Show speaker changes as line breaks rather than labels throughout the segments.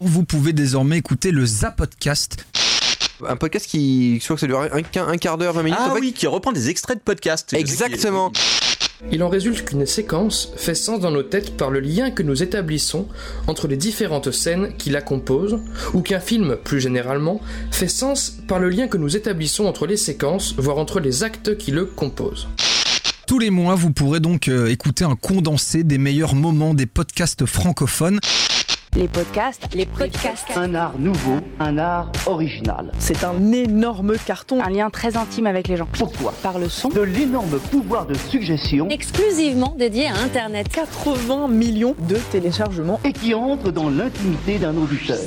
Vous pouvez désormais écouter le Zapodcast.
Un podcast qui, je crois que ça dure un, un quart d'heure, 20 minutes.
Ah
en fait.
oui, qui reprend des extraits de podcasts.
Exactement.
Il en résulte qu'une séquence fait sens dans nos têtes par le lien que nous établissons entre les différentes scènes qui la composent, ou qu'un film, plus généralement, fait sens par le lien que nous établissons entre les séquences, voire entre les actes qui le composent.
Tous les mois, vous pourrez donc euh, écouter un condensé des meilleurs moments des podcasts francophones.
Les podcasts, les podcasts.
Un art nouveau, un art original.
C'est un énorme carton.
Un lien très intime avec les gens.
Pourquoi
Par le son.
De l'énorme pouvoir de suggestion
Exclusivement dédié à Internet.
80 millions de téléchargements.
et qui entre dans l'intimité d'un auditeur.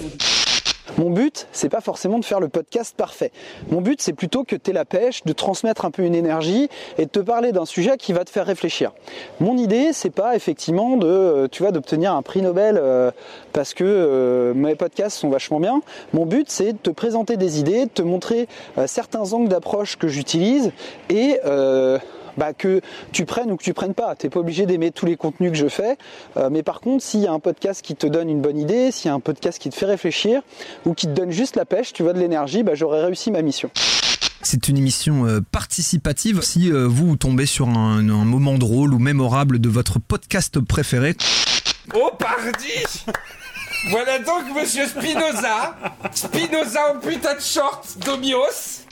Mon but, c'est pas forcément de faire le podcast parfait. Mon but, c'est plutôt que tu la pêche, de transmettre un peu une énergie et de te parler d'un sujet qui va te faire réfléchir. Mon idée, c'est pas effectivement de, euh, tu vois, d'obtenir un prix Nobel euh, parce que euh, mes podcasts sont vachement bien. Mon but, c'est de te présenter des idées, de te montrer certains angles d'approche que j'utilise et bah, que tu prennes ou que tu prennes pas. Tu n'es pas obligé d'aimer tous les contenus que je fais. Euh, mais par contre, s'il y a un podcast qui te donne une bonne idée, s'il y a un podcast qui te fait réfléchir ou qui te donne juste la pêche, tu vois, de l'énergie, bah, j'aurais réussi ma mission.
C'est une émission euh, participative. Si euh, vous tombez sur un, un moment drôle ou mémorable de votre podcast préféré,
Oh pardi Voilà donc Monsieur Spinoza Spinoza en putain de short d'Omios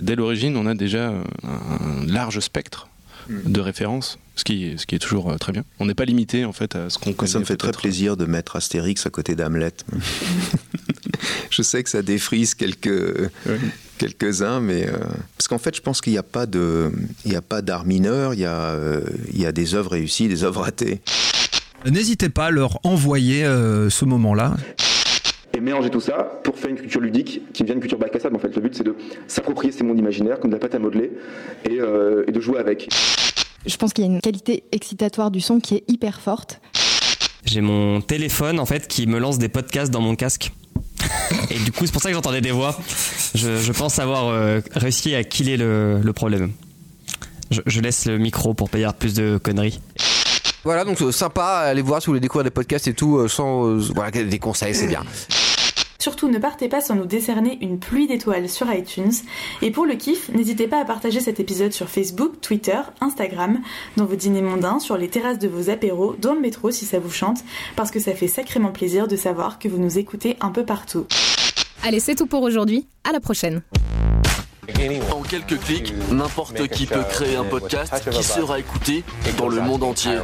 Dès l'origine, on a déjà euh, un large spectre de références, ce qui, ce qui est toujours euh, très bien. On n'est pas limité en fait à ce qu'on connaît.
Ça me fait très plaisir de mettre Astérix à côté d'Hamlet. je sais que ça défrise quelques, quelques-uns, mais euh, parce qu'en fait, je pense qu'il n'y a pas de, il n'y a pas d'art mineur. Il y a, euh, il y a des œuvres réussies, des œuvres ratées.
n'hésitez pas à leur envoyer euh, ce moment-là.
Et mélanger tout ça pour faire une culture ludique qui devient une culture bac à sable. En fait, le but c'est de s'approprier ces mondes imaginaires comme de la pâte à modeler et, euh, et de jouer avec.
Je pense qu'il y a une qualité excitatoire du son qui est hyper forte.
J'ai mon téléphone en fait qui me lance des podcasts dans mon casque. Et du coup, c'est pour ça que j'entendais des voix. Je, je pense avoir euh, réussi à killer le, le problème. Je, je laisse le micro pour pas dire plus de conneries.
Voilà, donc euh, sympa, allez voir si vous voulez découvrir des podcasts et tout, sans. euh, voilà, des conseils, c'est bien.
Surtout ne partez pas sans nous décerner une pluie d'étoiles sur iTunes. Et pour le kiff, n'hésitez pas à partager cet épisode sur Facebook, Twitter, Instagram, dans vos dîners mondains, sur les terrasses de vos apéros, dans le métro si ça vous chante, parce que ça fait sacrément plaisir de savoir que vous nous écoutez un peu partout.
Allez, c'est tout pour aujourd'hui. À la prochaine.
En quelques clics, n'importe qui peut créer un podcast qui sera écouté dans le monde entier.